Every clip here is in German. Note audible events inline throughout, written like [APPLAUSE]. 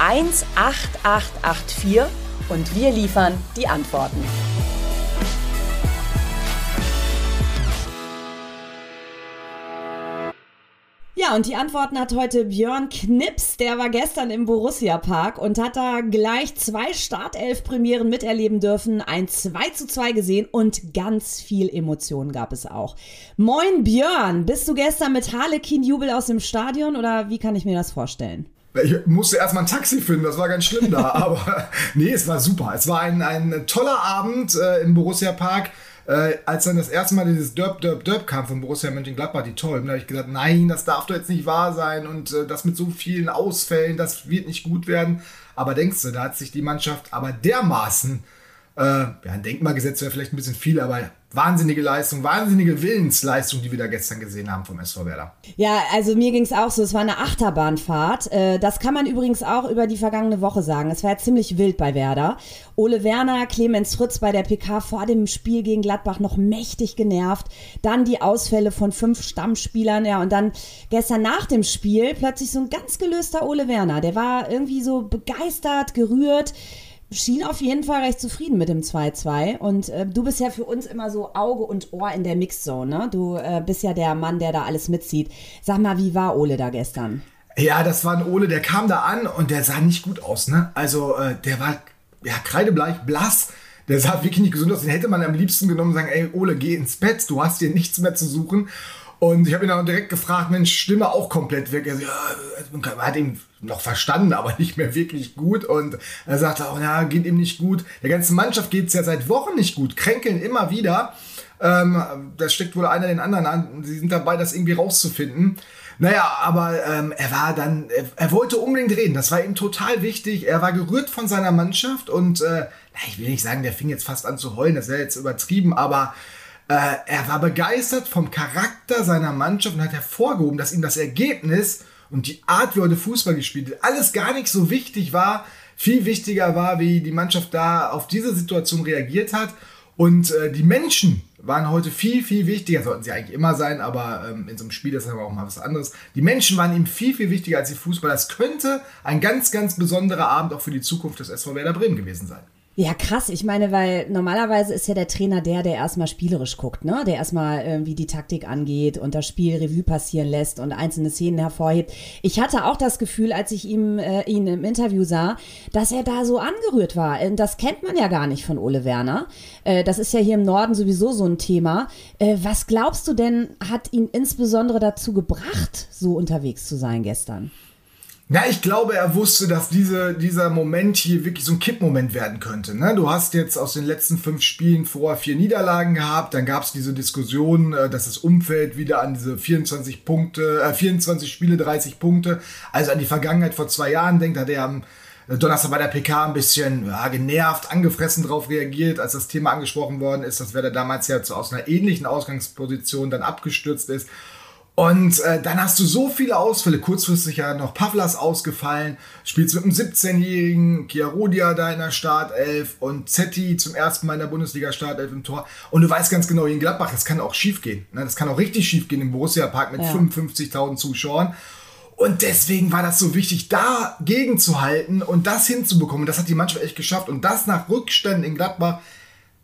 18884 und wir liefern die Antworten. Ja, und die Antworten hat heute Björn Knips. Der war gestern im Borussia Park und hat da gleich zwei Startelf-Premieren miterleben dürfen, ein 2 zu 2 gesehen und ganz viel Emotionen gab es auch. Moin Björn, bist du gestern mit Harlequin-Jubel aus dem Stadion oder wie kann ich mir das vorstellen? Ich musste erstmal ein Taxi finden, das war ganz schlimm da. [LAUGHS] aber nee, es war super. Es war ein, ein toller Abend äh, im Borussia Park. Äh, als dann das erste Mal dieses Derp, Derp, Derp kam von Borussia Mönchengladbach, die Tollen, da habe ich gesagt, nein, das darf doch jetzt nicht wahr sein und äh, das mit so vielen Ausfällen, das wird nicht gut werden. Aber denkst du, da hat sich die Mannschaft aber dermaßen, äh, ja, ein Denkmalgesetz wäre vielleicht ein bisschen viel, aber wahnsinnige Leistung, wahnsinnige Willensleistung, die wir da gestern gesehen haben vom SV Werder. Ja, also mir ging es auch so, es war eine Achterbahnfahrt. Äh, das kann man übrigens auch über die vergangene Woche sagen. Es war ja ziemlich wild bei Werder. Ole Werner, Clemens Fritz bei der PK vor dem Spiel gegen Gladbach noch mächtig genervt. Dann die Ausfälle von fünf Stammspielern, ja, und dann gestern nach dem Spiel plötzlich so ein ganz gelöster Ole Werner. Der war irgendwie so begeistert, gerührt schien auf jeden Fall recht zufrieden mit dem 2-2. Und äh, du bist ja für uns immer so Auge und Ohr in der Mixzone. Ne? Du äh, bist ja der Mann, der da alles mitzieht. Sag mal, wie war Ole da gestern? Ja, das war ein Ole, der kam da an und der sah nicht gut aus. Ne? Also äh, der war ja kreidebleich, blass. Der sah wirklich nicht gesund aus. Den hätte man am liebsten genommen und sagen, ey Ole, geh ins Bett, du hast hier nichts mehr zu suchen. Und ich habe ihn dann direkt gefragt, Mensch, Stimme auch komplett weg. Er so, ja, man hat ihn noch verstanden, aber [LAUGHS] nicht mehr wirklich gut. Und er sagte auch, ja, geht ihm nicht gut. Der ganzen Mannschaft geht es ja seit Wochen nicht gut, kränkeln immer wieder. Ähm, das steckt wohl einer den anderen an. Sie sind dabei, das irgendwie rauszufinden. Naja, aber ähm, er war dann, er, er, wollte unbedingt reden. Das war ihm total wichtig. Er war gerührt von seiner Mannschaft und äh, ich will nicht sagen, der fing jetzt fast an zu heulen. Das wäre jetzt übertrieben, aber er war begeistert vom Charakter seiner Mannschaft und hat hervorgehoben, dass ihm das Ergebnis und die Art, wie heute Fußball gespielt wird, alles gar nicht so wichtig war. Viel wichtiger war, wie die Mannschaft da auf diese Situation reagiert hat. Und äh, die Menschen waren heute viel, viel wichtiger, sollten sie eigentlich immer sein, aber ähm, in so einem Spiel ist aber auch mal was anderes. Die Menschen waren ihm viel, viel wichtiger als die Fußballer. Das könnte ein ganz, ganz besonderer Abend auch für die Zukunft des SV Werder Bremen gewesen sein. Ja, krass. Ich meine, weil normalerweise ist ja der Trainer der, der erstmal spielerisch guckt, ne? Der erstmal irgendwie die Taktik angeht und das Spiel Revue passieren lässt und einzelne Szenen hervorhebt. Ich hatte auch das Gefühl, als ich ihm, äh, ihn im Interview sah, dass er da so angerührt war. Das kennt man ja gar nicht von Ole Werner. Äh, das ist ja hier im Norden sowieso so ein Thema. Äh, was glaubst du denn, hat ihn insbesondere dazu gebracht, so unterwegs zu sein gestern? Ja, ich glaube, er wusste, dass diese, dieser Moment hier wirklich so ein Kippmoment werden könnte. Ne? Du hast jetzt aus den letzten fünf Spielen vorher vier Niederlagen gehabt, dann gab es diese Diskussion, äh, dass das Umfeld wieder an diese 24 Punkte, äh, 24 Spiele, 30 Punkte, also an die Vergangenheit vor zwei Jahren denkt, hat er am Donnerstag bei der PK ein bisschen ja, genervt, angefressen drauf reagiert, als das Thema angesprochen worden ist, dass wer da damals ja zu, aus einer ähnlichen Ausgangsposition dann abgestürzt ist. Und äh, dann hast du so viele Ausfälle. Kurzfristig ja noch Pavlas ausgefallen. Spielst mit einem 17-jährigen Chiarodia da in der Startelf und Zetti zum ersten Mal in der Bundesliga Startelf im Tor. Und du weißt ganz genau, in Gladbach, das kann auch schief gehen. Ne? Das kann auch richtig schief gehen im Borussia Park mit ja. 55.000 Zuschauern. Und deswegen war das so wichtig, dagegen zu halten und das hinzubekommen. Und das hat die Mannschaft echt geschafft. Und das nach Rückständen in Gladbach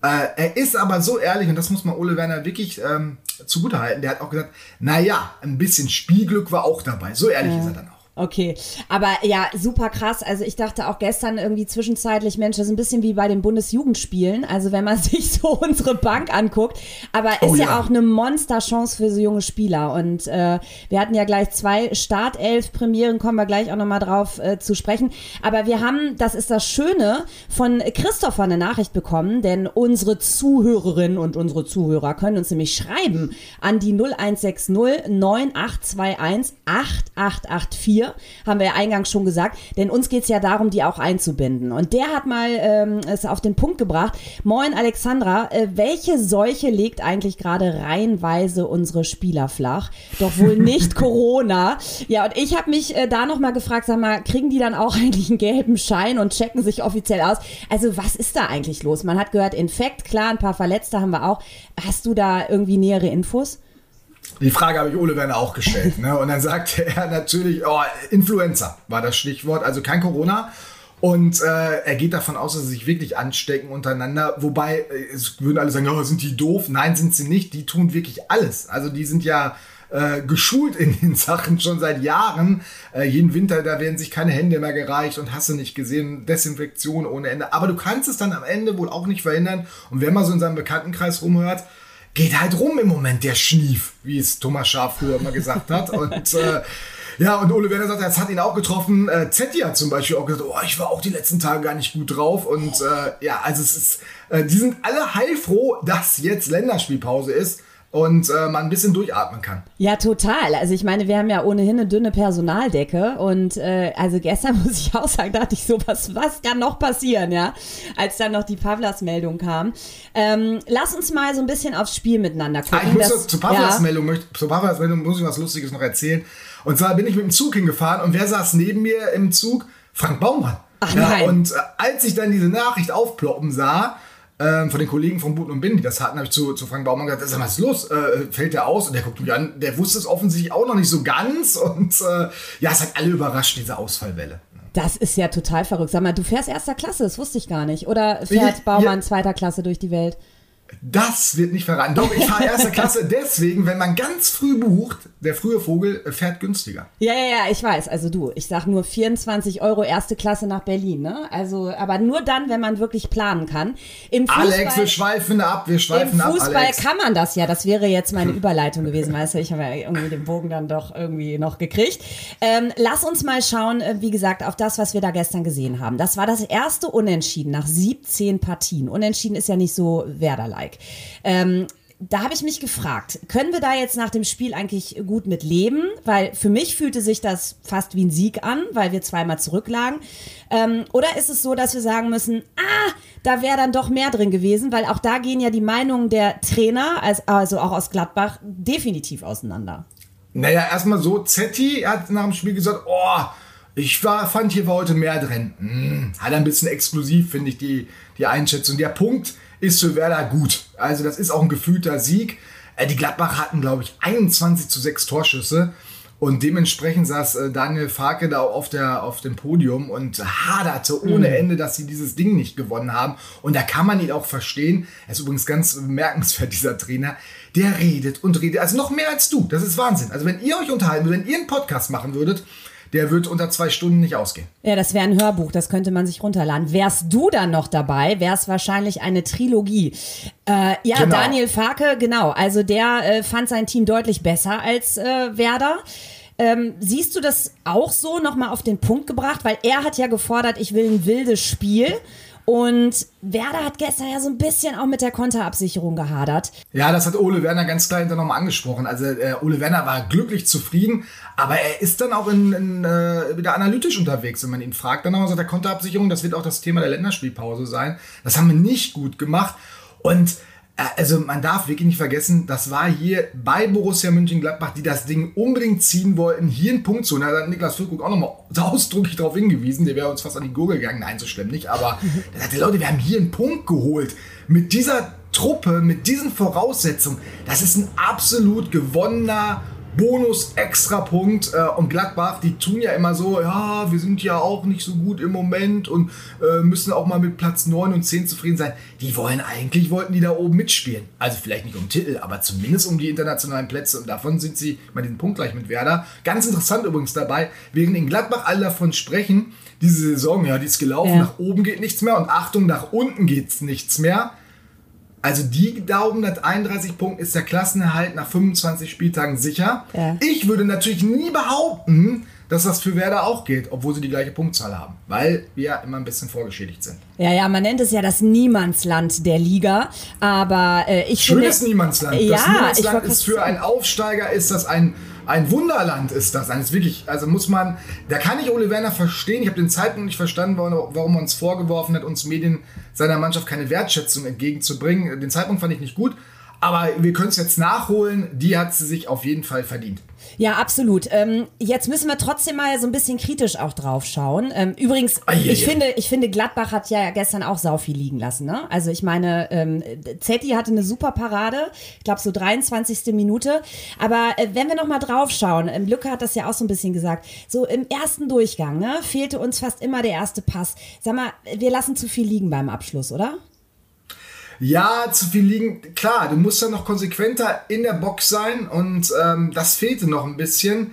äh, er ist aber so ehrlich, und das muss man Ole Werner wirklich ähm, zugutehalten, der hat auch gesagt, naja, ein bisschen Spielglück war auch dabei. So ehrlich ja. ist er dann auch. Okay, aber ja, super krass. Also ich dachte auch gestern irgendwie zwischenzeitlich, Mensch, das ist ein bisschen wie bei den Bundesjugendspielen. Also wenn man [LAUGHS] sich so unsere Bank anguckt, aber oh, ist ja. ja auch eine Monsterchance für so junge Spieler. Und äh, wir hatten ja gleich zwei Startelf-Premieren, kommen wir gleich auch nochmal drauf äh, zu sprechen. Aber wir haben, das ist das Schöne, von Christopher eine Nachricht bekommen, denn unsere Zuhörerinnen und unsere Zuhörer können uns nämlich schreiben an die 0160 9821 8884 wir, haben wir ja eingangs schon gesagt, denn uns geht's ja darum, die auch einzubinden. Und der hat mal ähm, es auf den Punkt gebracht. Moin Alexandra, äh, welche Seuche legt eigentlich gerade reihenweise unsere Spieler flach? Doch wohl [LAUGHS] nicht Corona. Ja, und ich habe mich äh, da nochmal gefragt, sag mal, kriegen die dann auch [LAUGHS] eigentlich einen gelben Schein und checken sich offiziell aus? Also was ist da eigentlich los? Man hat gehört, Infekt, klar, ein paar Verletzte haben wir auch. Hast du da irgendwie nähere Infos? Die Frage habe ich Ole Werner auch gestellt. Ne? Und dann sagte er natürlich, oh, Influenza war das Stichwort, also kein Corona. Und äh, er geht davon aus, dass sie sich wirklich anstecken untereinander. Wobei, äh, es würden alle sagen, oh, sind die doof? Nein, sind sie nicht. Die tun wirklich alles. Also die sind ja äh, geschult in den [LAUGHS] Sachen schon seit Jahren. Äh, jeden Winter, da werden sich keine Hände mehr gereicht und hast du nicht gesehen, Desinfektion ohne Ende. Aber du kannst es dann am Ende wohl auch nicht verhindern. Und wenn man so in seinem Bekanntenkreis rumhört, geht halt rum im Moment der Schnief, wie es Thomas Schaaf früher mal gesagt hat. [LAUGHS] Und äh, ja, und Ole Werner sagt, es hat ihn auch getroffen. Äh, Zetti hat zum Beispiel auch gesagt, oh, ich war auch die letzten Tage gar nicht gut drauf. Und äh, ja, also es ist, äh, die sind alle heilfroh, dass jetzt Länderspielpause ist und äh, man ein bisschen durchatmen kann. Ja, total. Also ich meine, wir haben ja ohnehin eine dünne Personaldecke und äh, also gestern [LAUGHS] muss ich auch sagen, dachte ich so, was, was kann noch passieren, ja, als dann noch die Pavlas-Meldung kam. Ähm, lass uns mal so ein bisschen aufs Spiel miteinander gucken. Ah, ich muss das, zur Pavlas-Meldung ja. Pavlas-Meldung muss ich was Lustiges noch erzählen. Und zwar bin ich mit dem Zug hingefahren und wer saß neben mir im Zug? Frank Baumann. Ach. Ja, und äh, als ich dann diese Nachricht aufploppen sah, ähm, von den Kollegen von Buten und Bin, die das hatten, habe ich zu, zu Frank Baumann gesagt, sag mal, was ist los? Äh, fällt der aus? Und der guckt mich an, der wusste es offensichtlich auch noch nicht so ganz. [LAUGHS] Und äh, ja, es hat alle überrascht, diese Ausfallwelle. Das ist ja total verrückt. Sag mal, du fährst erster Klasse, das wusste ich gar nicht. Oder fährt Baumann ja. zweiter Klasse durch die Welt? Das wird nicht verraten. Doch, ich fahre erste Klasse [LAUGHS] deswegen, wenn man ganz früh bucht, der frühe Vogel fährt günstiger. Ja, ja, ja, ich weiß. Also du, ich sag nur 24 Euro erste Klasse nach Berlin, ne? Also, aber nur dann, wenn man wirklich planen kann. Im Fußball, Alex, wir schweifen ab, wir schweifen ab. Im Fußball ab, kann man das ja. Das wäre jetzt meine [LAUGHS] Überleitung gewesen, weißt du? Ich habe ja irgendwie den Bogen dann doch irgendwie noch gekriegt. Ähm, lass uns mal schauen, äh, wie gesagt, auf das, was wir da gestern gesehen haben. Das war das erste Unentschieden nach 17 Partien. Unentschieden ist ja nicht so Werder-like. Ähm, da habe ich mich gefragt, können wir da jetzt nach dem Spiel eigentlich gut mit leben? Weil für mich fühlte sich das fast wie ein Sieg an, weil wir zweimal zurücklagen. Ähm, oder ist es so, dass wir sagen müssen, ah, da wäre dann doch mehr drin gewesen, weil auch da gehen ja die Meinungen der Trainer, also auch aus Gladbach, definitiv auseinander. Naja, erstmal so, Zetti hat nach dem Spiel gesagt, oh, ich war, fand hier war heute mehr drin. Hm, hat ein bisschen exklusiv, finde ich, die, die Einschätzung. Der Punkt, ist für Werder gut. Also das ist auch ein gefühlter Sieg. Äh, die Gladbach hatten, glaube ich, 21 zu 6 Torschüsse. Und dementsprechend saß äh, Daniel Farke da auf, der, auf dem Podium und haderte ohne mhm. Ende, dass sie dieses Ding nicht gewonnen haben. Und da kann man ihn auch verstehen. Er ist übrigens ganz bemerkenswert, [LAUGHS] dieser Trainer. Der redet und redet. Also noch mehr als du. Das ist Wahnsinn. Also wenn ihr euch unterhalten würdet, wenn ihr einen Podcast machen würdet, der wird unter zwei Stunden nicht ausgehen. Ja, das wäre ein Hörbuch, das könnte man sich runterladen. Wärst du dann noch dabei, wäre es wahrscheinlich eine Trilogie. Äh, ja, genau. Daniel Farke, genau. Also der äh, fand sein Team deutlich besser als äh, Werder. Ähm, siehst du das auch so nochmal auf den Punkt gebracht? Weil er hat ja gefordert, ich will ein wildes Spiel. Und Werder hat gestern ja so ein bisschen auch mit der Konterabsicherung gehadert. Ja, das hat Ole Werner ganz klar hinterher nochmal angesprochen. Also äh, Ole Werner war glücklich zufrieden, aber er ist dann auch in, in, äh, wieder analytisch unterwegs, wenn man ihn fragt. Dann nochmal so der Konterabsicherung, das wird auch das Thema der Länderspielpause sein. Das haben wir nicht gut gemacht. Und also man darf wirklich nicht vergessen, das war hier bei Borussia Mönchengladbach, die das Ding unbedingt ziehen wollten, hier einen Punkt zu. Und da hat Niklas Füllkrug auch nochmal [LAUGHS] ausdrücklich darauf hingewiesen, der wäre uns fast an die Gurgel gegangen. Nein, so schlimm nicht. Aber [LAUGHS] er sagte, Leute, wir haben hier einen Punkt geholt. Mit dieser Truppe, mit diesen Voraussetzungen, das ist ein absolut gewonnener Bonus-Extra-Punkt. Äh, und Gladbach, die tun ja immer so, ja, wir sind ja auch nicht so gut im Moment und äh, müssen auch mal mit Platz 9 und 10 zufrieden sein. Die wollen eigentlich, wollten die da oben mitspielen. Also vielleicht nicht um Titel, aber zumindest um die internationalen Plätze. Und davon sind sie, mal den Punkt gleich mit Werder. Ganz interessant übrigens dabei, während in Gladbach alle davon sprechen, diese Saison, ja, die ist gelaufen, ja. nach oben geht nichts mehr und Achtung, nach unten geht nichts mehr also die glauben, dass 31 Punkte ist der Klassenerhalt nach 25 Spieltagen sicher. Ja. Ich würde natürlich nie behaupten, dass das für Werder auch geht, obwohl sie die gleiche Punktzahl haben, weil wir immer ein bisschen vorgeschädigt sind. Ja, ja, man nennt es ja das Niemandsland der Liga, aber äh, ich Schönes finde... Niemandsland. Ja, das Niemandsland ist für einen Aufsteiger ist das ein ein Wunderland ist das. Ist wirklich, also muss man, da kann ich Ole Werner verstehen. Ich habe den Zeitpunkt nicht verstanden, warum er uns vorgeworfen hat, uns Medien seiner Mannschaft keine Wertschätzung entgegenzubringen. Den Zeitpunkt fand ich nicht gut. Aber wir können es jetzt nachholen. Die hat sie sich auf jeden Fall verdient. Ja, absolut. Ähm, jetzt müssen wir trotzdem mal so ein bisschen kritisch auch drauf schauen. Ähm, übrigens, ah, ich, finde, ich finde, Gladbach hat ja gestern auch sau viel liegen lassen. Ne? Also ich meine, ähm, Zetti hatte eine super Parade, ich glaube so 23. Minute. Aber äh, wenn wir noch mal drauf schauen, ähm, Lücke hat das ja auch so ein bisschen gesagt, so im ersten Durchgang ne, fehlte uns fast immer der erste Pass. Sag mal, wir lassen zu viel liegen beim Abschluss, oder? Ja, zu viel liegen. Klar, du musst dann noch konsequenter in der Box sein und ähm, das fehlte noch ein bisschen.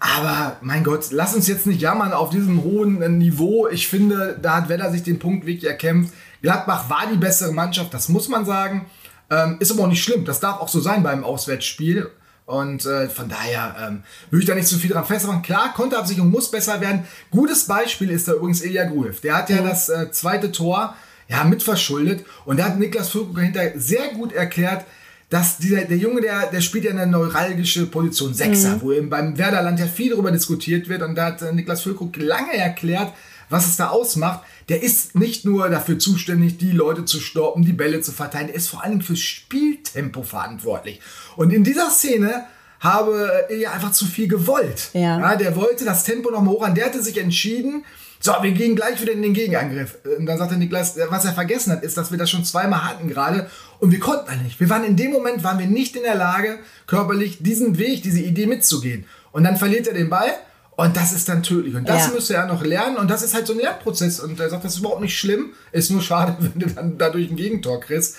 Aber mein Gott, lass uns jetzt nicht jammern auf diesem hohen äh, Niveau. Ich finde, da hat Weller sich den Punkt wirklich erkämpft. Gladbach war die bessere Mannschaft, das muss man sagen. Ähm, ist aber auch nicht schlimm. Das darf auch so sein beim Auswärtsspiel. Und äh, von daher ähm, würde ich da nicht zu viel dran festmachen. Klar, Konterabsicherung muss besser werden. Gutes Beispiel ist da übrigens Ilya Gruev. Der hat ja das äh, zweite Tor ja, mitverschuldet. Und da hat Niklas Füllkrug dahinter sehr gut erklärt, dass dieser, der Junge, der, der spielt ja eine neuralgische Position, Sechser, mhm. wo eben beim Werderland ja viel darüber diskutiert wird. Und da hat äh, Niklas Füllkrug lange erklärt, was es da ausmacht. Der ist nicht nur dafür zuständig, die Leute zu stoppen, die Bälle zu verteilen, der ist vor allem fürs Spieltempo verantwortlich. Und in dieser Szene habe er einfach zu viel gewollt. Ja. ja der wollte das Tempo noch mal hoch an. Der hatte sich entschieden, so, wir gehen gleich wieder in den Gegenangriff. Und dann sagte Niklas, was er vergessen hat, ist, dass wir das schon zweimal hatten gerade und wir konnten alle nicht. Wir waren in dem Moment, waren wir nicht in der Lage, körperlich diesen Weg, diese Idee mitzugehen. Und dann verliert er den Ball und das ist dann tödlich. Und das ja. müsste er noch lernen. Und das ist halt so ein Lernprozess. Und er sagt, das ist überhaupt nicht schlimm. Ist nur schade, [LAUGHS] wenn du dann dadurch ein Gegentor kriegst.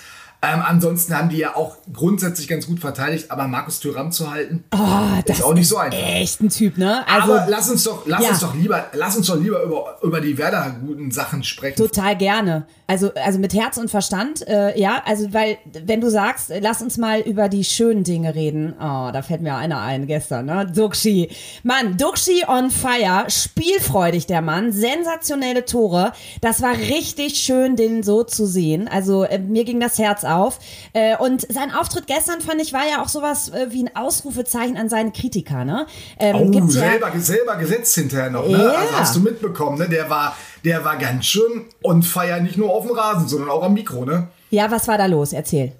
Ähm, ansonsten haben die ja auch grundsätzlich ganz gut verteidigt, aber Markus Thüram zu halten, oh, das ist auch nicht so einfach. Echt ein Typ, ne? Also, aber lass uns doch, lass ja. uns doch lieber, lass uns doch lieber über, über die Werder guten Sachen sprechen. Total gerne. Also, also mit Herz und Verstand, äh, ja, also weil, wenn du sagst, lass uns mal über die schönen Dinge reden. Oh, da fällt mir einer ein gestern, ne? Duxi. Mann, Duxi on fire, spielfreudig der Mann, sensationelle Tore. Das war richtig schön, den so zu sehen. Also äh, mir ging das Herz auf. Äh, und sein Auftritt gestern, fand ich, war ja auch sowas äh, wie ein Ausrufezeichen an seine Kritiker. Ne? Ähm, oh, selber, ja, selber gesetzt hinterher noch. Ne? Yeah. Also hast du mitbekommen, ne? der, war, der war ganz schön und feiert nicht nur auf dem Rasen, sondern auch am Mikro. Ne? Ja, was war da los? Erzähl.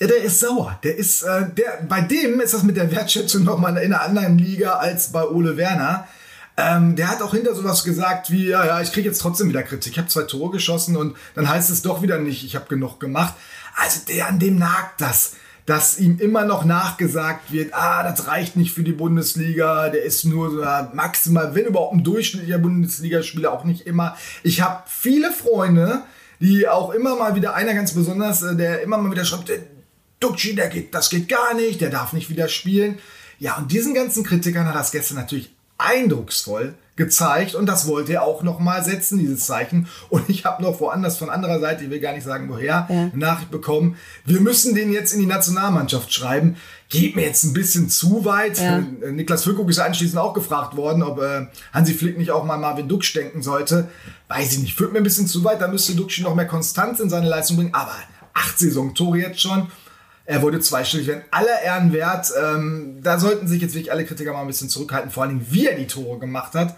Ja, der ist sauer. Der ist, äh, der, bei dem ist das mit der Wertschätzung nochmal in einer anderen Liga als bei Ole Werner. Ähm, der hat auch hinter sowas gesagt wie, ja, ja, ich kriege jetzt trotzdem wieder Kritik. Ich habe zwei Tore geschossen und dann heißt es doch wieder nicht, ich habe genug gemacht. Also der, an dem nagt das, dass ihm immer noch nachgesagt wird, ah, das reicht nicht für die Bundesliga, der ist nur so maximal, wenn überhaupt ein durchschnittlicher Bundesligaspieler, auch nicht immer. Ich habe viele Freunde, die auch immer mal wieder, einer ganz besonders, äh, der immer mal wieder schreibt, Duxi, der geht, das geht gar nicht, der darf nicht wieder spielen. Ja, und diesen ganzen Kritikern hat das gestern natürlich eindrucksvoll gezeigt und das wollte er auch nochmal setzen, dieses Zeichen. Und ich habe noch woanders von anderer Seite, ich will gar nicht sagen woher, ja. Nachricht bekommen, wir müssen den jetzt in die Nationalmannschaft schreiben. Geht mir jetzt ein bisschen zu weit. Ja. Äh, Niklas Füllkrug ist anschließend auch gefragt worden, ob äh, Hansi Flick nicht auch mal Marvin Duksch denken sollte. Weiß ich nicht, führt mir ein bisschen zu weit, da müsste Duksch noch mehr Konstanz in seine Leistung bringen, aber acht Saisontore jetzt schon er wurde zweistellig, wenn aller Ehren wert. Ähm, da sollten sich jetzt wirklich alle Kritiker mal ein bisschen zurückhalten, vor allen Dingen, wie er die Tore gemacht hat.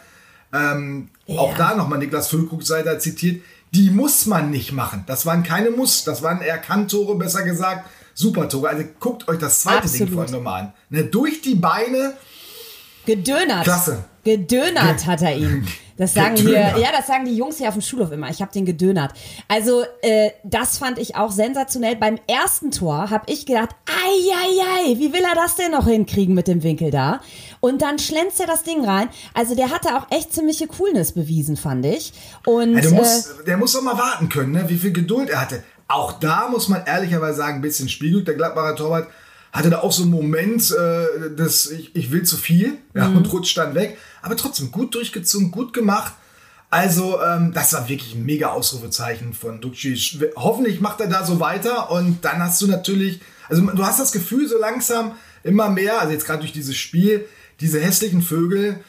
Ähm, ja. Auch da nochmal Niklas Füllkrug sei da zitiert. Die muss man nicht machen. Das waren keine Muss, das waren eher Kanntore, besser gesagt. Super Tore. Also guckt euch das zweite Absolut. Ding von nochmal an. Ne, durch die Beine. Gedönert. Klasse. Gedönert Ge hat er ihn. Das sagen hier, ja, das sagen die Jungs hier auf dem Schulhof immer. Ich habe den gedönert. Also, äh, das fand ich auch sensationell. Beim ersten Tor habe ich gedacht, ei, ei, ei, wie will er das denn noch hinkriegen mit dem Winkel da? Und dann schlänzt er das Ding rein. Also, der hatte auch echt ziemliche Coolness bewiesen, fand ich. Und, ja, muss, äh, der muss doch mal warten können, ne? wie viel Geduld er hatte. Auch da muss man ehrlicherweise sagen, ein bisschen spiegelt der Gladbacher Torwart hatte da auch so einen Moment, äh, dass ich, ich will zu viel ja, mhm. und rutscht dann weg. Aber trotzdem gut durchgezogen, gut gemacht. Also, ähm, das war wirklich ein mega Ausrufezeichen von Dukci. Hoffentlich macht er da so weiter und dann hast du natürlich, also du hast das Gefühl so langsam immer mehr, also jetzt gerade durch dieses Spiel, diese hässlichen Vögel,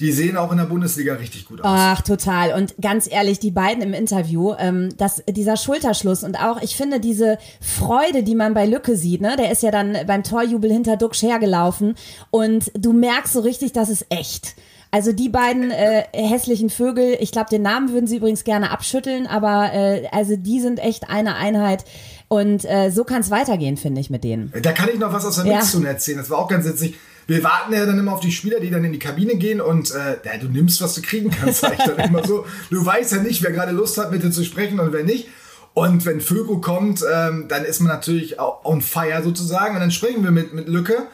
die sehen auch in der Bundesliga richtig gut aus. Ach, total. Und ganz ehrlich, die beiden im Interview, ähm, das, dieser Schulterschluss und auch, ich finde, diese Freude, die man bei Lücke sieht, ne, der ist ja dann beim Torjubel hinter Duxch hergelaufen und du merkst so richtig, das ist echt. Also die beiden äh, hässlichen Vögel, ich glaube, den Namen würden sie übrigens gerne abschütteln, aber äh, also die sind echt eine Einheit. Und äh, so kann es weitergehen, finde ich, mit denen. Da kann ich noch was aus der Ja. Mixzone erzählen. Das war auch ganz witzig. Wir warten ja dann immer auf die Spieler, die dann in die Kabine gehen und äh, ja, du nimmst, was du kriegen kannst, sag ich dann immer so. Du weißt ja nicht, wer gerade Lust hat, mit dir zu sprechen und wer nicht. Und wenn Föko kommt, ähm, dann ist man natürlich on fire sozusagen und dann sprechen wir mit, mit Lücke.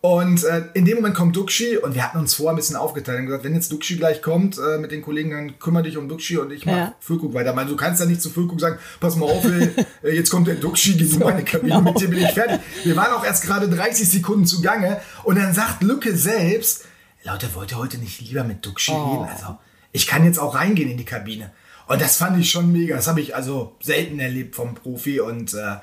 Und äh, in dem Moment kommt Duxi und wir hatten uns vorher ein bisschen aufgeteilt und gesagt, wenn jetzt Duxi gleich kommt äh, mit den Kollegen, dann kümmere dich um Duxi und ich mach Ja. Füllkrug weiter. Weil du kannst ja nicht zu Füllkrug sagen, pass mal auf, ey, [LAUGHS] äh, jetzt kommt der Duxi, geh du meine Kabine, mit dir bin ich fertig. Wir waren auch erst gerade 30 Sekunden zugange und dann sagt Lücke selbst, Leute, wollt ihr heute nicht lieber mit Duxi reden? Also, ich kann jetzt auch reingehen in die Kabine. Und das fand ich schon mega. Das habe ich also selten erlebt vom Profi und äh,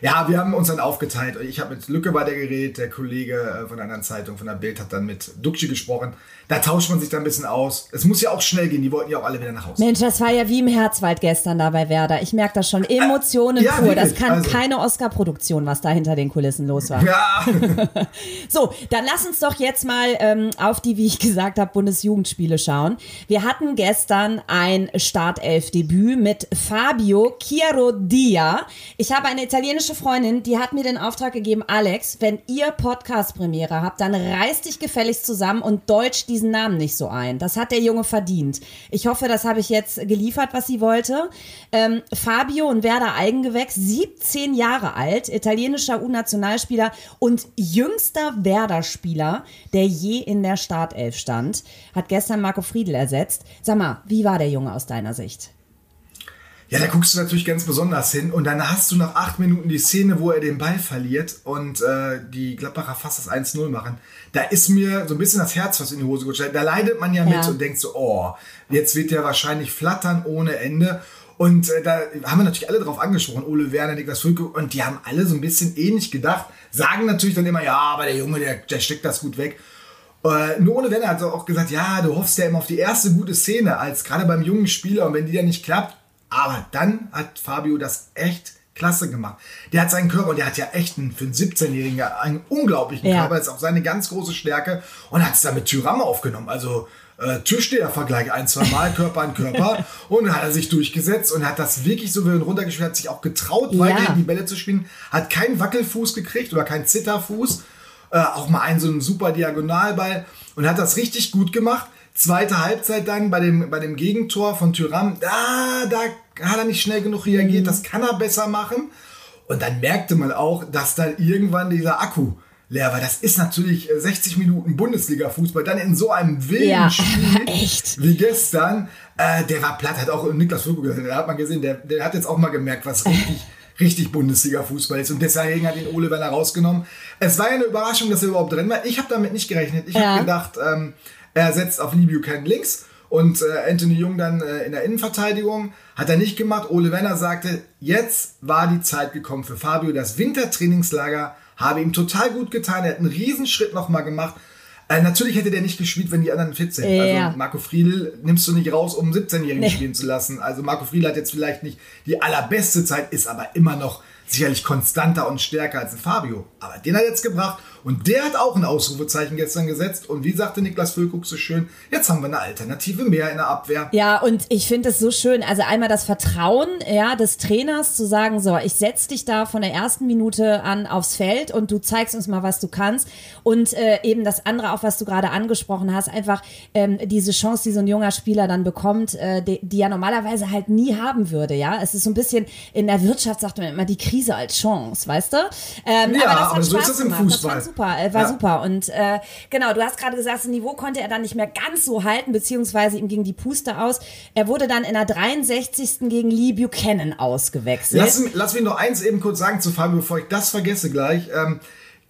ja, wir haben uns dann aufgeteilt. Ich habe mit Lücke weitergeredet, der Kollege äh, von einer anderen Zeitung, von der Bild, hat dann mit Duxi gesprochen. Da tauscht man sich dann ein bisschen aus. Es muss ja auch schnell gehen, die wollten ja auch alle wieder nach Hause. Mensch, das war ja wie im Herzwald gestern da bei Werder. Ich merke das schon. Emotionen ja, pur. Das kann Also- keine Oscar-Produktion, was da hinter den Kulissen los war. Ja, [LAUGHS] So, dann lass uns doch jetzt mal ähm, auf die, wie ich gesagt habe, Bundesjugendspiele schauen. Wir hatten gestern ein Startelf-Debüt mit Fabio Chiarodia. Ich habe eine italienische Freundin, die hat mir den Auftrag gegeben, Alex, wenn ihr Podcast-Premiere habt, dann reißt dich gefälligst zusammen und deutscht diesen Namen nicht so ein. Das hat der Junge verdient. Ich hoffe, das habe ich jetzt geliefert, was sie wollte. Ähm, Fabio und Werder Eigengewächs, 17 Jahre alt, italienischer U-Nationalspieler und jüngster Werder-Spieler, der je in der Startelf stand, hat gestern Marco Friedl ersetzt. Sag mal, wie war der Junge aus deiner Sicht? Ja, da guckst du natürlich ganz besonders hin und dann hast du nach acht Minuten die Szene, wo er den Ball verliert und äh, die Gladbacher fast das 1-0 machen. Da ist mir so ein bisschen das Herz was in die Hose gestellt. Da leidet man ja, Ja. mit und denkt so, oh, jetzt wird der wahrscheinlich flattern ohne Ende. Und äh, da haben wir natürlich alle drauf angesprochen, Ole Werner, Niklas Füllkrug, und die haben alle so ein bisschen ähnlich gedacht, sagen natürlich dann immer, ja, aber der Junge, der, der steckt das gut weg. Äh, nur ohne Werner hat auch gesagt, ja, du hoffst ja immer auf die erste gute Szene, als gerade beim jungen Spieler und wenn die dann nicht klappt, aber dann hat Fabio das echt klasse gemacht. Der hat seinen Körper und der hat ja echt einen, für einen 17-Jährigen einen unglaublichen Ja. Körper, das ist auch seine ganz große Stärke und hat es dann mit Tyram aufgenommen. Also äh, Türsteher-Vergleich ein, zwei Mal, Körper an Körper [LAUGHS] und dann hat er sich durchgesetzt und hat das wirklich so souverän runtergespielt, hat sich auch getraut, Ja. weiter die Bälle zu spielen, hat keinen Wackelfuß gekriegt oder keinen Zitterfuß, äh, auch mal einen so einen super Diagonalball und hat das richtig gut gemacht. Zweite Halbzeit dann bei dem, bei dem Gegentor von Tyram, da, da hat er nicht schnell genug reagiert, das kann er besser machen. Und dann merkte man auch, dass dann irgendwann dieser Akku leer war. Das ist natürlich äh, 60 Minuten Bundesliga-Fußball, dann in so einem wilden Ja, Spiel [LAUGHS] echt. wie gestern. Äh, der war platt, hat auch Niklas Füllkrug gesagt, da hat man gesehen, der, der hat jetzt auch mal gemerkt, was richtig, [LAUGHS] richtig Bundesliga-Fußball ist. Und deswegen hat ihn Ole Werner rausgenommen. Es war ja eine Überraschung, dass er überhaupt drin war. Ich habe damit nicht gerechnet. Ich Ja. habe gedacht, ähm, er setzt auf Lee Buchanan links und äh, Anthony Jung dann äh, in der Innenverteidigung. Hat er nicht gemacht. Ole Werner sagte, jetzt war die Zeit gekommen für Fabio. Das Wintertrainingslager habe ihm total gut getan. Er hat einen Riesenschritt nochmal gemacht. Äh, natürlich hätte der nicht gespielt, wenn die anderen fit sind. Ja. Also Marco Friedl nimmst du nicht raus, um einen 17-Jährigen spielen zu lassen. Also Marco Friedl hat jetzt vielleicht nicht die allerbeste Zeit, ist aber immer noch sicherlich konstanter und stärker als ein Fabio. Aber den hat er jetzt gebracht und der hat auch ein Ausrufezeichen gestern gesetzt. Und wie sagte Niklas Füllkrug so schön, jetzt haben wir eine Alternative mehr in der Abwehr. Ja, und ich finde es so schön. Also einmal das Vertrauen ja, des Trainers zu sagen, so, ich setz dich da von der ersten Minute an aufs Feld und du zeigst uns mal, was du kannst. Und äh, eben das andere, auch was du gerade angesprochen hast, einfach ähm, diese Chance, die so ein junger Spieler dann bekommt, äh, die, die er normalerweise halt nie haben würde. Ja, es ist so ein bisschen in der Wirtschaft sagt man immer die Krise als Chance, weißt du? Ähm, Ja, aber aber so Spaß ist das im. Fußball. Super, äh, war Ja. super. Und äh, genau, du hast gerade gesagt, das Niveau konnte er dann nicht mehr ganz so halten, beziehungsweise ihm ging die Puste aus. Er wurde dann in der 63. gegen Lee Buchanan ausgewechselt. Lass, lass mich noch eins eben kurz sagen zu Fabio, bevor ich das vergesse gleich. Ähm,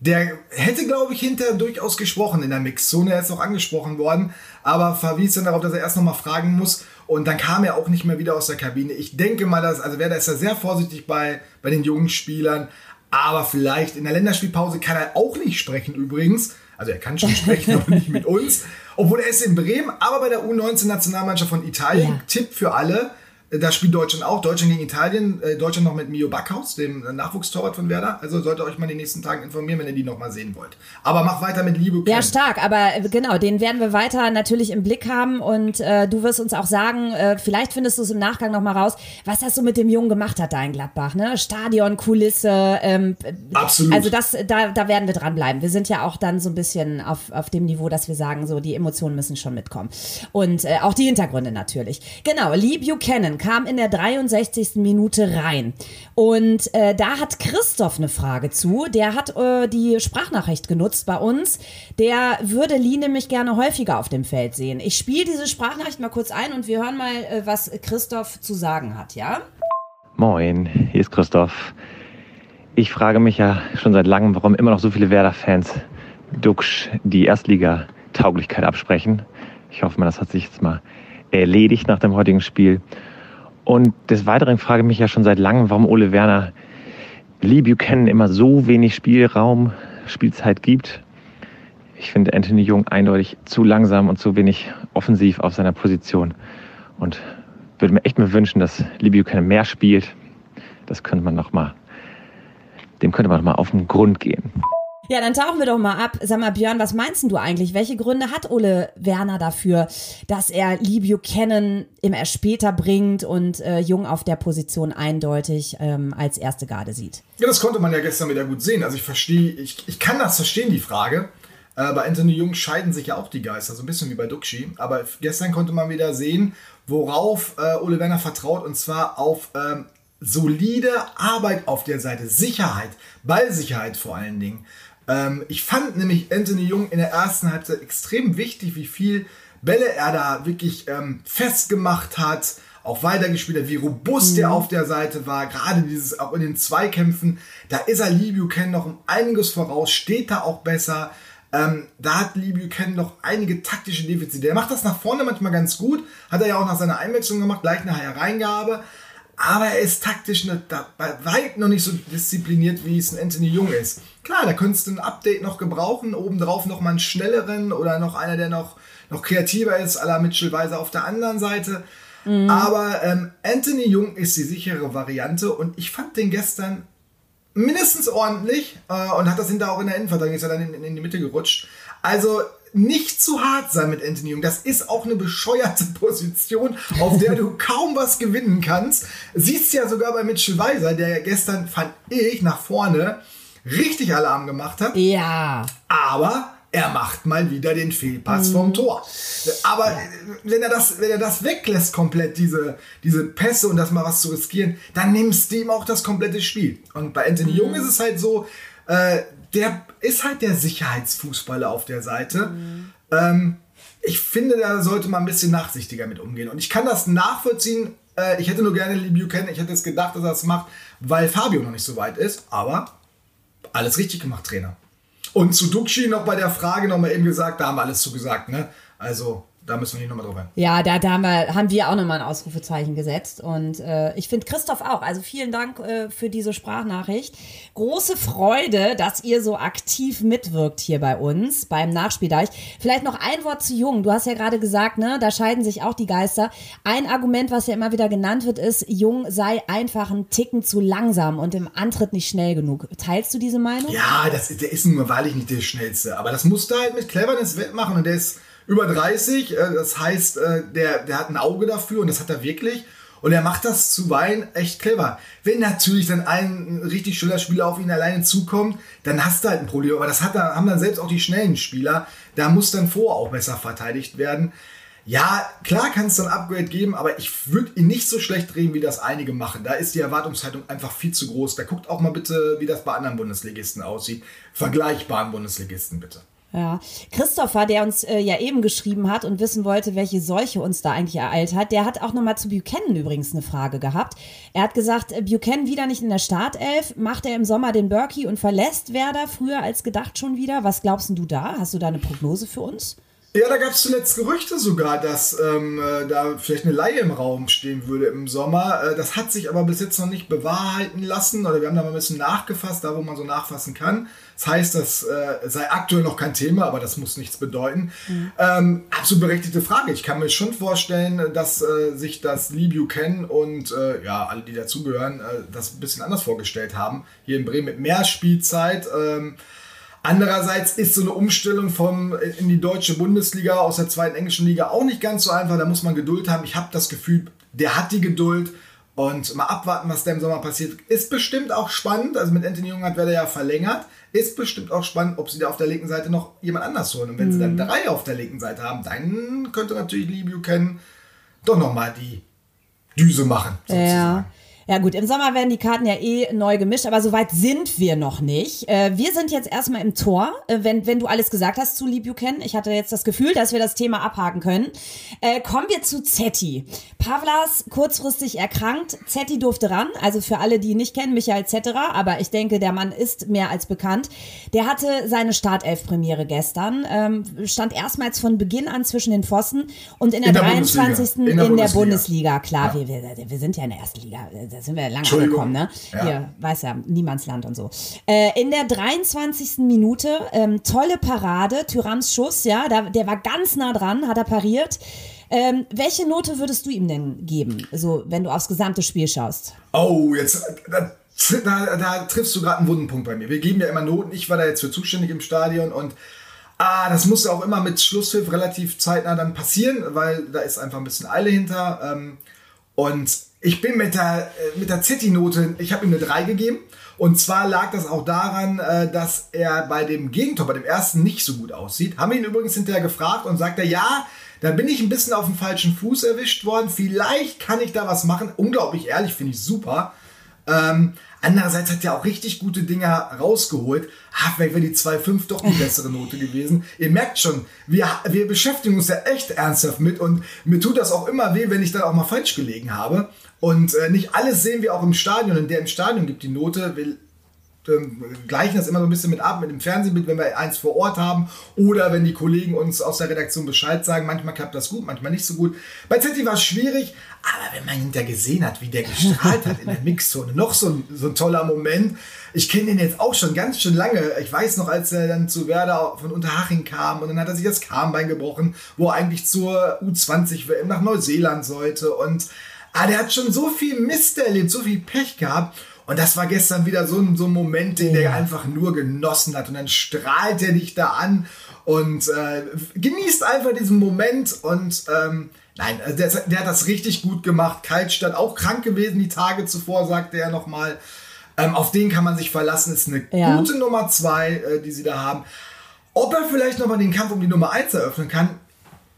der hätte, glaube ich, hinterher durchaus gesprochen in der Mixzone. Er ist auch angesprochen worden, aber verwies dann darauf, dass er erst noch mal fragen muss. Und dann kam er auch nicht mehr wieder aus der Kabine. Ich denke mal, dass, also ist ja sehr vorsichtig bei, bei den jungen Spielern. Aber vielleicht in der Länderspielpause kann er auch nicht sprechen übrigens. Also er kann schon sprechen, [LAUGHS] aber nicht mit uns. Obwohl er ist in Bremen, aber bei der U19-Nationalmannschaft von Italien. Ja. Tipp für alle. Da spielt Deutschland auch. Deutschland gegen Italien. Äh, Deutschland noch mit Mio Backhaus, dem Nachwuchstorwart von Werder. Also solltet ihr euch mal in den nächsten Tagen informieren, wenn ihr die noch mal sehen wollt. Aber mach weiter mit Liebe. Ja, stark, aber äh, genau, den werden wir weiter natürlich im Blick haben und äh, du wirst uns auch sagen, äh, vielleicht findest du es im Nachgang nochmal raus, was das so mit dem Jungen gemacht hat da in Gladbach, ne? Stadion, Kulisse, ähm, Absolut. Also das, da, da werden wir dranbleiben. Wir sind ja auch dann so ein bisschen auf, auf dem Niveau, dass wir sagen, so die Emotionen müssen schon mitkommen. Und äh, auch die Hintergründe natürlich. Genau, Lee Buchanan kam in der 63. Minute rein. Und äh, da hat Christoph eine Frage zu. Der hat äh, die Sprachnachricht genutzt bei uns. Der würde Lee nämlich gerne häufiger auf dem Feld sehen. Ich spiele diese Sprachnachricht mal kurz ein und wir hören mal, äh, was Christoph zu sagen hat, ja? Moin, hier ist Christoph. Ich frage mich ja schon seit langem, warum immer noch so viele Werder-Fans Duxch die Erstliga-Tauglichkeit absprechen. Ich hoffe mal, das hat sich jetzt mal erledigt nach dem heutigen Spiel. Und des Weiteren frage ich mich ja schon seit langem, warum Ole Werner Lee Buchanan immer so wenig Spielraum, Spielzeit gibt. Ich finde Anthony Jung eindeutig zu langsam und zu wenig offensiv auf seiner Position. Und würde mir echt mir wünschen, dass Lee Buchanan mehr spielt. Das könnte man noch mal, dem könnte man noch mal auf den Grund gehen. Ja, dann tauchen wir doch mal ab. Sag mal, Björn, was meinst du eigentlich? Welche Gründe hat Ole Werner dafür, dass er Lee Buchanan immer erst später bringt und äh, Jung auf der Position eindeutig ähm, als erste Garde sieht? Ja, das konnte man ja gestern wieder gut sehen. Also ich verstehe, ich, ich kann das verstehen, die Frage. Äh, bei Anthony Jung scheiden sich ja auch die Geister, so ein bisschen wie bei Duxi. Aber gestern konnte man wieder sehen, worauf äh, Ole Werner vertraut, und zwar auf ähm, solide Arbeit auf der Seite, Sicherheit, Ballsicherheit vor allen Dingen. Ähm, ich fand nämlich Anthony Jung in der ersten Halbzeit extrem wichtig, wie viel Bälle er da wirklich ähm, festgemacht hat, auch weitergespielt hat, wie robust Mhm. er auf der Seite war, gerade dieses auch in den Zweikämpfen, da ist er Lee Buchanan noch um einiges voraus, steht da auch besser. Ähm, da hat Lee Buchanan noch einige taktische Defizite. Der macht das nach vorne manchmal ganz gut, hat er ja auch nach seiner Einwechslung gemacht, gleich eine Hereingabe. Aber er ist taktisch bei weit noch nicht so diszipliniert, wie es ein Anthony Jung ist. Klar, da könntest du ein Update noch gebrauchen, obendrauf noch mal einen schnelleren oder noch einer, der noch, noch kreativer ist, à la Mitchell Weiser auf der anderen Seite. Aber ähm, Anthony Jung ist die sichere Variante und ich fand den gestern mindestens ordentlich äh, und hat das hinterher auch in der Innenverteidigung, ist er dann in, in die Mitte gerutscht. Also nicht zu hart sein mit Anthony Jung. Das ist auch eine bescheuerte [LAUGHS] Position, auf der du kaum was gewinnen kannst. Siehst ja sogar bei Mitchell Weiser, der gestern, fand ich, nach vorne richtig Alarm gemacht hat. Ja. Aber er macht mal wieder den Fehlpass vom Tor. Aber wenn er das, wenn er das weglässt komplett, diese, diese Pässe und das mal was zu riskieren, dann nimmst du ihm auch das komplette Spiel. Und bei Anthony Jung ist es halt so, äh, der ist halt der Sicherheitsfußballer auf der Seite. Ähm, ich finde, da sollte man ein bisschen nachsichtiger mit umgehen. Und ich kann das nachvollziehen. Äh, ich hätte nur gerne Lee Buchanan. Ich hätte es gedacht, dass er das macht, weil Fabio noch nicht so weit ist. Aber alles richtig gemacht, Trainer. Und zu Duxi noch bei der Frage nochmal eben gesagt, da haben wir alles zu gesagt, ne? Also, da müssen wir nicht nochmal drauf ein. Ja, da, da haben, wir, haben wir auch nochmal ein Ausrufezeichen gesetzt. Und äh, ich finde Christoph auch. Also vielen Dank äh, für diese Sprachnachricht. Große Freude, dass ihr so aktiv mitwirkt hier bei uns beim Nachspieldeich. Vielleicht noch ein Wort zu Jung. Du hast ja gerade gesagt, ne, da scheiden sich auch die Geister. Ein Argument, was ja immer wieder genannt wird, ist, Jung sei einfach ein Ticken zu langsam und im Antritt nicht schnell genug. Teilst du diese Meinung? Ja, das, ist- der ist nun wahrlich nicht der Schnellste. Aber das musst du halt mit Cleverness wettmachen. Und der ist über 30. äh, Das heißt, äh, der, der hat ein Auge dafür und das hat er wirklich. Und er macht das zuweilen echt clever. Wenn natürlich dann ein richtig schneller Spieler auf ihn alleine zukommt, dann hast du halt ein Problem. Aber das hat, haben dann selbst auch die schnellen Spieler. Da muss dann vor auch besser verteidigt werden. Ja, klar kann es dann Upgrade geben, aber ich würde ihn nicht so schlecht drehen, wie das einige machen. Da ist die Erwartungshaltung einfach viel zu groß. Da guckt auch mal bitte, wie das bei anderen Bundesligisten aussieht. Vergleichbaren Bundesligisten bitte. Ja, Christopher, der uns äh, ja eben geschrieben hat und wissen wollte, welche Seuche uns da eigentlich ereilt hat, der hat auch nochmal zu Buchanan übrigens eine Frage gehabt. Er hat gesagt, äh, Buchanan wieder nicht in der Startelf, macht er im Sommer den Berkey und verlässt Werder früher als gedacht schon wieder. Was glaubst du da? Hast du da eine Prognose für uns? Ja, da gab es zuletzt Gerüchte sogar, dass ähm, äh, da vielleicht eine Laie im Raum stehen würde im Sommer. Äh, das hat sich aber bis jetzt noch nicht bewahrheiten lassen oder wir haben da mal ein bisschen nachgefasst, da wo man so nachfassen kann. Das heißt, das äh, sei aktuell noch kein Thema, aber das muss nichts bedeuten. Mhm. Ähm, absolut berechtigte Frage. Ich kann mir schon vorstellen, dass äh, sich das Lee Buchanan und äh, ja, alle, die dazugehören, äh, das ein bisschen anders vorgestellt haben. Hier in Bremen mit mehr Spielzeit. Ähm, Andererseits ist so eine Umstellung vom, in die deutsche Bundesliga aus der zweiten englischen Liga auch nicht ganz so einfach. Da muss man Geduld haben. Ich habe das Gefühl, der hat die Geduld. Und mal abwarten, was da im Sommer passiert. Ist bestimmt auch spannend. Also mit Anthony Jung hat Werder ja verlängert. Ist bestimmt auch spannend, ob sie da auf der linken Seite noch jemand anders holen. Und wenn mhm. sie dann mhm. drei auf der linken Seite haben, dann könnte natürlich Lee Buchanan doch nochmal die Düse machen. Sozusagen. Ja. Ja gut, im Sommer werden die Karten ja eh neu gemischt, aber so weit sind wir noch nicht. Äh, wir sind jetzt erstmal im Tor, äh, wenn, wenn du alles gesagt hast zu Lee Buchanan. Ich hatte jetzt das Gefühl, dass wir das Thema abhaken können. Äh, kommen wir zu Zetti. Pavlas kurzfristig erkrankt. Zetti durfte ran, also für alle, die ihn nicht kennen, Michael Zetterer, aber ich denke, der Mann ist mehr als bekannt. Der hatte seine Startelf-Premiere gestern, ähm, stand erstmals von Beginn an zwischen den Pfosten und in der, in der 23. In der, in der Bundesliga. Bundesliga. Klar, ja. wir, wir, wir sind ja in der ersten Liga da sind wir ja lange angekommen, ne? Ja. Hier, weiß ja, Niemandsland und so. Äh, in der 23. Minute, ähm, tolle Parade, Tyrams Schuss, ja, da, der war ganz nah dran, hat er pariert. Ähm, welche Note würdest du ihm denn geben, so wenn du aufs gesamte Spiel schaust? Oh, jetzt da, da, da triffst du gerade einen wunden Punkt bei mir. Wir geben ja immer Noten. Ich war da jetzt für zuständig im Stadion und ah, das musste auch immer mit Schlusspfiff relativ zeitnah dann passieren, weil da ist einfach ein bisschen Eile hinter. Ähm, und ich bin mit der, äh, mit der City-Note, ich habe ihm eine 3 gegeben. Und zwar lag das auch daran, äh, dass er bei dem Gegentor, bei dem ersten, nicht so gut aussieht. Haben wir ihn übrigens hinterher gefragt und sagt er, ja, da bin ich ein bisschen auf dem falschen Fuß erwischt worden. Vielleicht kann ich da was machen. Unglaublich ehrlich, finde ich super. Ähm, andererseits hat er auch richtig gute Dinger rausgeholt. Ah, vielleicht wäre die 2,5 doch die bessere Note gewesen. Ihr merkt schon, wir, wir beschäftigen uns ja echt ernsthaft mit und mir tut das auch immer weh, wenn ich dann auch mal falsch gelegen habe. Und äh, nicht alles sehen wir auch im Stadion. Und der im Stadion gibt die Note, will ähm, gleichen das immer so ein bisschen mit ab mit dem Fernsehbild, wenn wir eins vor Ort haben oder wenn die Kollegen uns aus der Redaktion Bescheid sagen. Manchmal klappt das gut, manchmal nicht so gut. Bei Zetti war es schwierig, aber wenn man hinter gesehen hat, wie der gestrahlt hat in der Mixzone, noch so ein, so ein toller Moment. Ich kenne den jetzt auch schon ganz schön lange. Ich weiß noch, als er dann zu Werder von Unterhaching kam und dann hat er sich das Kahnbein gebrochen, wo er eigentlich zur U20 WM nach Neuseeland sollte und Ah, der hat schon so viel Mist erlebt, so viel Pech gehabt. Und das war gestern wieder so ein, so ein Moment, den der einfach nur genossen hat. Und dann strahlt er dich da an und äh, genießt einfach diesen Moment. Und ähm, nein, also der, der, hat das richtig gut gemacht. Kaltstadt auch krank gewesen die Tage zuvor, sagte er nochmal. Ähm, auf den kann man sich verlassen. Ist eine ja. gute Nummer zwei, äh, die sie da haben. Ob er vielleicht nochmal den Kampf um die Nummer eins eröffnen kann,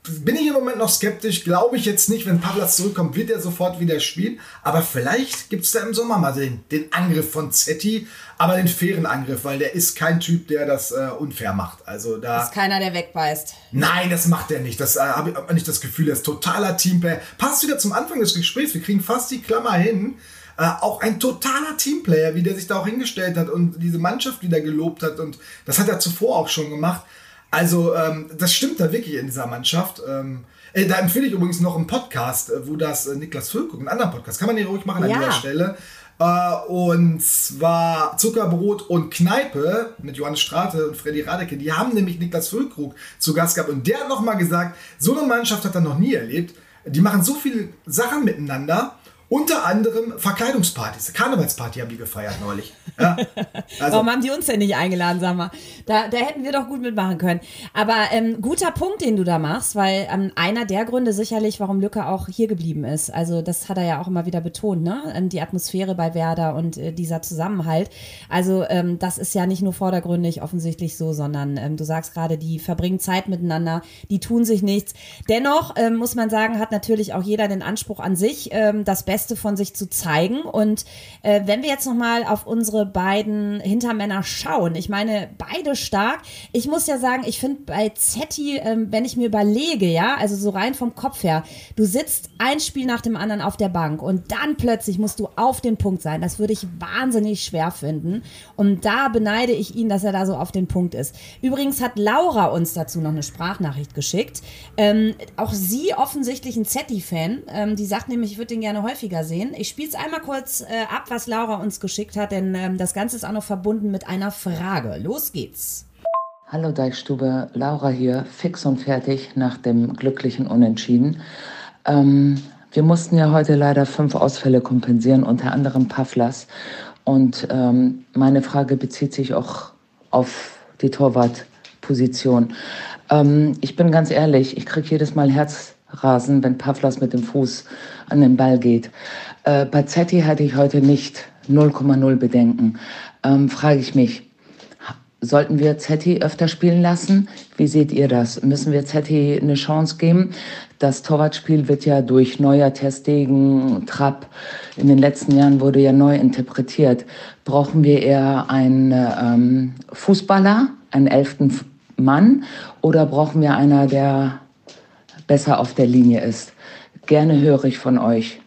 bin ich im Moment noch skeptisch. Glaube ich jetzt nicht, wenn Pavlas zurückkommt, wird er sofort wieder spielen. Aber vielleicht gibt es da im Sommer mal den, den Angriff von Zetti, aber den fairen Angriff, weil der ist kein Typ, der das äh, unfair macht. Also da das ist keiner, der wegbeißt. Nein, das macht er nicht. Das äh, habe ich nicht das Gefühl. Er ist totaler Teamplayer. Passt wieder zum Anfang des Gesprächs. Wir kriegen fast die Klammer hin. Äh, auch ein totaler Teamplayer, wie der sich da auch hingestellt hat und diese Mannschaft wieder gelobt hat. Und das hat er zuvor auch schon gemacht. Also, ähm, das stimmt da wirklich in dieser Mannschaft. Ähm, äh, da empfehle ich übrigens noch einen Podcast, äh, wo das äh, Niklas Füllkrug, einen anderen Podcast, kann man hier ruhig machen an ja. dieser Stelle. Äh, und zwar Zuckerbrot und Kneipe mit Johannes Strate und Freddy Radeke. Die haben nämlich Niklas Füllkrug zu Gast gehabt und der hat nochmal gesagt, so eine Mannschaft hat er noch nie erlebt. Die machen so viele Sachen miteinander unter anderem Verkleidungspartys. Karnevalsparty haben die gefeiert neulich. Ja, [LAUGHS] also. Warum haben die uns denn nicht eingeladen, sag mal? Da, da hätten wir doch gut mitmachen können. Aber ähm, guter Punkt, den du da machst, weil ähm, einer der Gründe sicherlich, warum Lücke auch hier geblieben ist. Also das hat er ja auch immer wieder betont, ne? Ähm, die Atmosphäre bei Werder und äh, dieser Zusammenhalt. Also ähm, das ist ja nicht nur vordergründig offensichtlich so, sondern ähm, du sagst gerade, die verbringen Zeit miteinander, die tun sich nichts. Dennoch ähm, muss man sagen, hat natürlich auch jeder den Anspruch an sich, ähm, das Beste Beste von sich zu zeigen. Und äh, wenn wir jetzt nochmal auf unsere beiden Hintermänner schauen, ich meine, beide stark. Ich muss ja sagen, ich finde bei Zetti, äh, wenn ich mir überlege, ja, also so rein vom Kopf her, du sitzt ein Spiel nach dem anderen auf der Bank und dann plötzlich musst du auf den Punkt sein. Das würde ich wahnsinnig schwer finden. Und da beneide ich ihn, dass er da so auf den Punkt ist. Übrigens hat Laura uns dazu noch eine Sprachnachricht geschickt. Ähm, auch sie offensichtlich ein Zetti-Fan. Ähm, die sagt nämlich, ich würde den gerne häufiger sehen. Ich spiele es einmal kurz äh, ab, was Laura uns geschickt hat, denn ähm, das Ganze ist auch noch verbunden mit einer Frage. Los geht's. Hallo Deichstube, Laura hier, fix und fertig nach dem glücklichen Unentschieden. Ähm, wir mussten ja heute leider fünf Ausfälle kompensieren, unter anderem Pavlas. Und ähm, meine Frage bezieht sich auch auf die Torwartposition. Ähm, ich bin ganz ehrlich, ich kriege jedes Mal Herzrasen, wenn Pavlas mit dem Fuß an den Ball geht. Äh, bei Zetti hatte ich heute nicht 0,0 Bedenken. Ähm, frage ich mich, Sollten wir Zetti öfter spielen lassen? Wie seht ihr das? Müssen wir Zetti eine Chance geben? Das Torwartspiel wird ja durch Neuer, Testegen, Trapp in den letzten Jahren wurde ja neu interpretiert. Brauchen wir eher einen ähm, Fußballer, einen elften Mann, oder brauchen wir einer, der besser auf der Linie ist? Gerne höre ich von euch.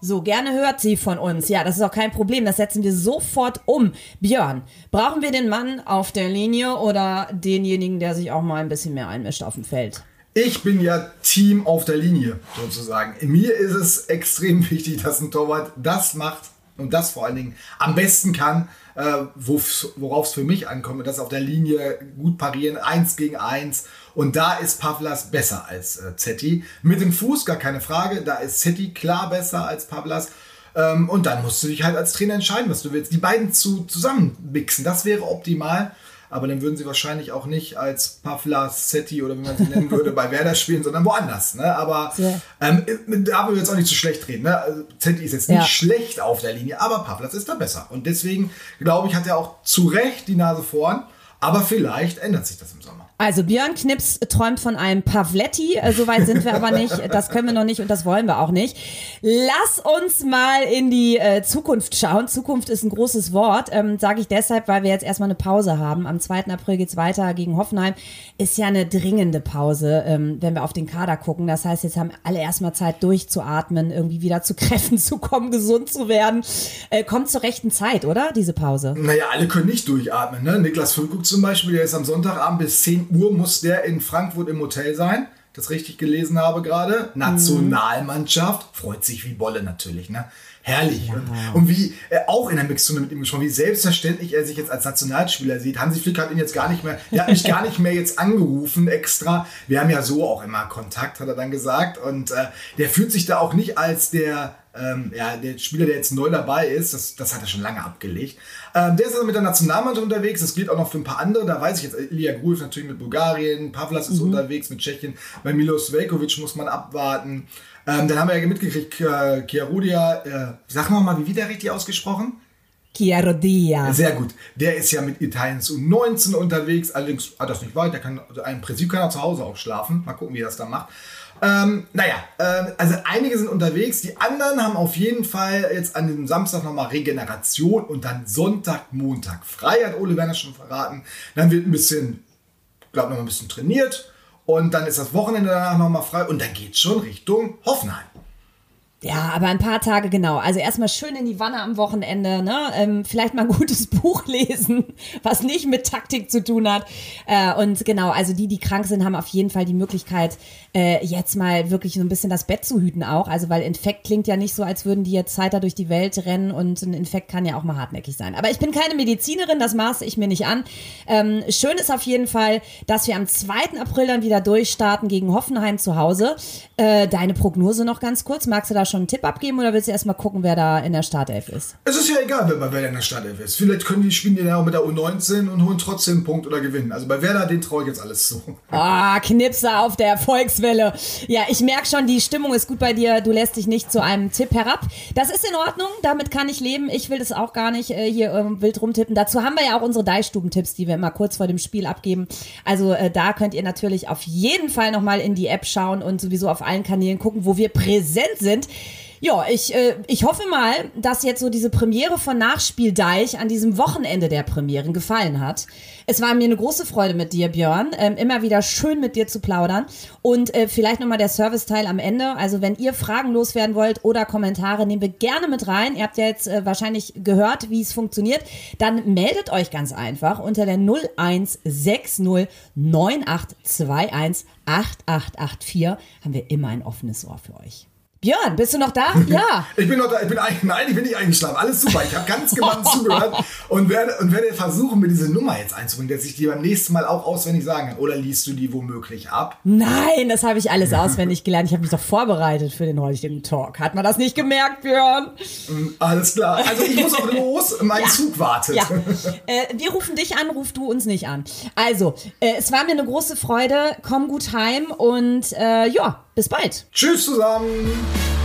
So, gerne hört sie von uns. Ja, das ist auch kein Problem. Das setzen wir sofort um. Björn, brauchen wir den Mann auf der Linie oder denjenigen, der sich auch mal ein bisschen mehr einmischt auf dem Feld? Ich bin ja Team auf der Linie, sozusagen. Mir ist es extrem wichtig, dass ein Torwart das macht und das vor allen Dingen am besten kann, äh, worauf es für mich ankommt, das auf der Linie gut parieren, eins gegen eins. Und da ist Pavlas besser als äh, Zetti. Mit dem Fuß gar keine Frage, da ist Zetti klar besser als Pavlas. Ähm, und dann musst du dich halt als Trainer entscheiden, was du willst. Die beiden zu, zusammen mixen, das wäre optimal aber dann würden sie wahrscheinlich auch nicht als Pavla Setti oder wie man sie nennen würde [LAUGHS] bei Werder spielen, sondern woanders. Ne? Aber ähm, da wollen wir jetzt auch nicht zu schlecht reden. Ne? Also, Zetti ist jetzt nicht ja. schlecht auf der Linie, aber Pavlas ist da besser. Und deswegen, glaube ich, hat er auch zu Recht die Nase vorn. Aber vielleicht ändert sich das im Sommer. Also Björn Knips träumt von einem Pavletti, äh, soweit sind wir aber nicht, das können wir noch nicht und das wollen wir auch nicht. Lass uns mal in die äh, Zukunft schauen. Zukunft ist ein großes Wort, ähm, sage ich deshalb, weil wir jetzt erstmal eine Pause haben. Am 2. April geht's weiter gegen Hoffenheim. Ist ja eine dringende Pause, ähm, wenn wir auf den Kader gucken. Das heißt, jetzt haben alle erstmal Zeit durchzuatmen, irgendwie wieder zu Kräften zu kommen, gesund zu werden. Äh, kommt zur rechten Zeit, oder, diese Pause? Naja, alle können nicht durchatmen. Ne? Niklas Füllkrug zum Beispiel, der ist am Sonntagabend bis 10 Uhr muss der in Frankfurt im Hotel sein. Das richtig gelesen habe gerade. Nationalmannschaft. Freut sich wie Bolle natürlich, ne? Herrlich. Ja. Und, und, wie äh, auch in der Mixzone mit ihm gesprochen, wie selbstverständlich er sich jetzt als Nationalspieler sieht. Hansi Flick hat ihn jetzt gar nicht mehr, der hat mich gar nicht mehr jetzt angerufen extra. Wir haben ja so auch immer Kontakt, hat er dann gesagt. Und äh, der fühlt sich da auch nicht als der ähm, ja, der Spieler, der jetzt neu dabei ist, das, das hat er schon lange abgelegt. Ähm, der ist also mit der Nationalmannschaft unterwegs. Das gilt auch noch für ein paar andere. Da weiß ich jetzt, Ilya Gruev natürlich mit Bulgarien, Pavlas ist mhm. unterwegs mit Tschechien. Bei Milos Velkovic muss man abwarten. Ähm, dann haben wir ja mitgekriegt, äh, Chiarudia, äh, sag mal mal, wie wird der richtig ausgesprochen? Chiarodia. Sehr gut. Der ist ja mit Italiens U19 unterwegs. Allerdings hat das nicht weit. Der kann, also ein Prinzip kann er zu Hause auch schlafen. Mal gucken, wie er das da macht. Ähm, naja, ähm, also einige sind unterwegs, die anderen haben auf jeden Fall jetzt an diesem Samstag nochmal Regeneration und dann Sonntag, Montag frei, hat Ole Werner schon verraten. Dann wird ein bisschen, glaube noch ein bisschen trainiert und dann ist das Wochenende danach nochmal frei und dann geht schon Richtung Hoffenheim. Ja, aber ein paar Tage genau. Also erstmal schön in die Wanne am Wochenende, ne? Ähm, vielleicht mal ein gutes [LAUGHS] Buch lesen, was nicht mit Taktik zu tun hat. Äh, und genau, also die, die krank sind, haben auf jeden Fall die Möglichkeit, äh, jetzt mal wirklich so ein bisschen das Bett zu hüten auch. Also weil Infekt klingt ja nicht so, als würden die jetzt heiter durch die Welt rennen und ein Infekt kann ja auch mal hartnäckig sein. Aber ich bin keine Medizinerin, das maße ich mir nicht an. Ähm, schön ist auf jeden Fall, dass wir am 2. April dann wieder durchstarten gegen Hoffenheim zu Hause. Äh, deine Prognose noch ganz kurz. Magst du da schon einen Tipp abgeben oder willst du erstmal gucken, wer da in der Startelf ist? Es ist ja egal, wer, wer in der Startelf ist. Vielleicht können die spielen ja auch mit der U19 und holen trotzdem einen Punkt oder gewinnen. Also bei Werder, den traue ich jetzt alles zu. Ah, Knipser auf der Erfolgswelle. Ja, ich merke schon, die Stimmung ist gut bei dir. Du lässt dich nicht zu einem Tipp herab. Das ist in Ordnung, damit kann ich leben. Ich will das auch gar nicht äh, hier ähm, wild rumtippen. Dazu haben wir ja auch unsere Deichstubentipps, die wir immer kurz vor dem Spiel abgeben. Also äh, da könnt ihr natürlich auf jeden Fall nochmal in die App schauen und sowieso auf allen Kanälen gucken, wo wir präsent sind. Ja, ich, äh, ich hoffe mal, dass jetzt so diese Premiere von Nachspiel Deich an diesem Wochenende der Premieren gefallen hat. Es war mir eine große Freude mit dir, Björn. Ähm, immer wieder schön mit dir zu plaudern. Und äh, vielleicht nochmal der Serviceteil am Ende. Also wenn ihr Fragen loswerden wollt oder Kommentare, nehmen wir gerne mit rein. Ihr habt ja jetzt äh, wahrscheinlich gehört, wie es funktioniert. Dann meldet euch ganz einfach unter der 0160 9821 8884 haben wir immer ein offenes Ohr für euch. Björn, bist du noch da? [LAUGHS] Ja. ich bin noch da. Ich bin eigentlich, nein, ich bin nicht eingeschlafen. Alles super. Ich habe ganz gebannt [LAUGHS] zugehört und werde, und werde versuchen, mir diese Nummer jetzt einzubringen, dass ich die beim nächsten Mal auch auswendig sagen kann. Oder liest du die womöglich ab? Nein, das habe ich alles auswendig gelernt. Ich habe mich doch vorbereitet für den heutigen Talk. Hat man das nicht gemerkt, Björn? Mm, alles klar. Also ich muss auch [LAUGHS] los. Mein Ja. Zug wartet. Ja. Äh, wir rufen dich an, ruf du uns nicht an. Also, äh, es war mir eine große Freude. Komm gut heim und äh, ja, bis bald. Tschüss zusammen.